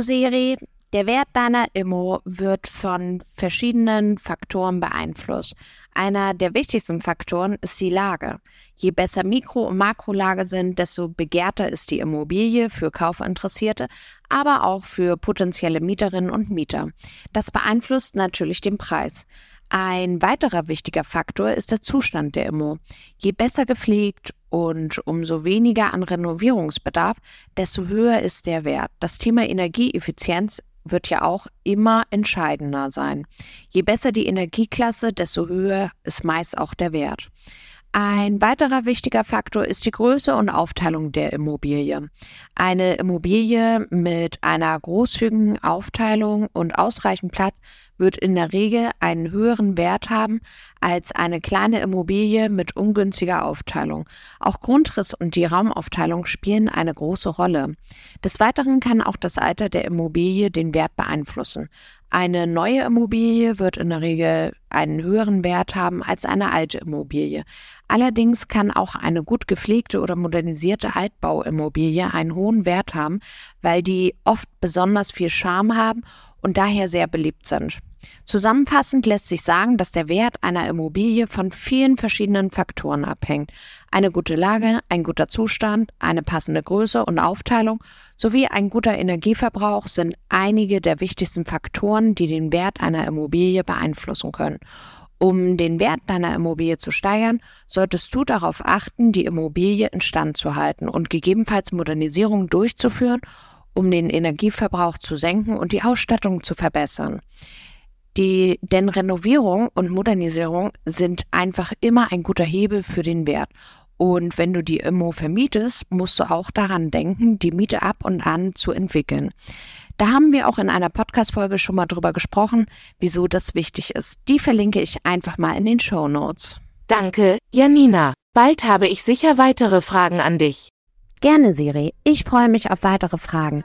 Siri, der Wert deiner Immo wird von verschiedenen Faktoren beeinflusst. Einer der wichtigsten Faktoren ist die Lage. Je besser Mikro- und Makrolage sind, desto begehrter ist die Immobilie für Kaufinteressierte, aber auch für potenzielle Mieterinnen und Mieter. Das beeinflusst natürlich den Preis. Ein weiterer wichtiger Faktor ist der Zustand der Immo. Je besser gepflegt und umso weniger an Renovierungsbedarf, desto höher ist der Wert. Das Thema Energieeffizienz wird ja auch immer entscheidender sein. Je besser die Energieklasse, desto höher ist meist auch der Wert. Ein weiterer wichtiger Faktor ist die Größe und Aufteilung der Immobilie. Eine Immobilie mit einer großzügigen Aufteilung und ausreichend Platz wird in der Regel einen höheren Wert haben als eine kleine Immobilie mit ungünstiger Aufteilung. Auch Grundriss und die Raumaufteilung spielen eine große Rolle. Des Weiteren kann auch das Alter der Immobilie den Wert beeinflussen. Eine neue Immobilie wird in der Regel einen höheren Wert haben als eine alte Immobilie. Allerdings kann auch eine gut gepflegte oder modernisierte Altbauimmobilie einen hohen Wert haben, weil die oft besonders viel Charme haben und daher sehr beliebt sind. Zusammenfassend lässt sich sagen, dass der Wert einer Immobilie von vielen verschiedenen Faktoren abhängt. Eine gute Lage, ein guter Zustand, eine passende Größe und Aufteilung sowie ein guter Energieverbrauch sind einige der wichtigsten Faktoren, die den Wert einer Immobilie beeinflussen können. Um den Wert deiner Immobilie zu steigern, solltest du darauf achten, die Immobilie instand zu halten und gegebenenfalls Modernisierung durchzuführen, um den Energieverbrauch zu senken und die Ausstattung zu verbessern. Die, denn Renovierung und Modernisierung sind einfach immer ein guter Hebel für den Wert. Und wenn du die Immo vermietest, musst du auch daran denken, die Miete ab und an zu entwickeln. Da haben wir auch in einer Podcast-Folge schon mal drüber gesprochen, wieso das wichtig ist. Die verlinke ich einfach mal in den Show Notes. Danke, Janina. Bald habe ich sicher weitere Fragen an dich. Gerne, Siri. Ich freue mich auf weitere Fragen.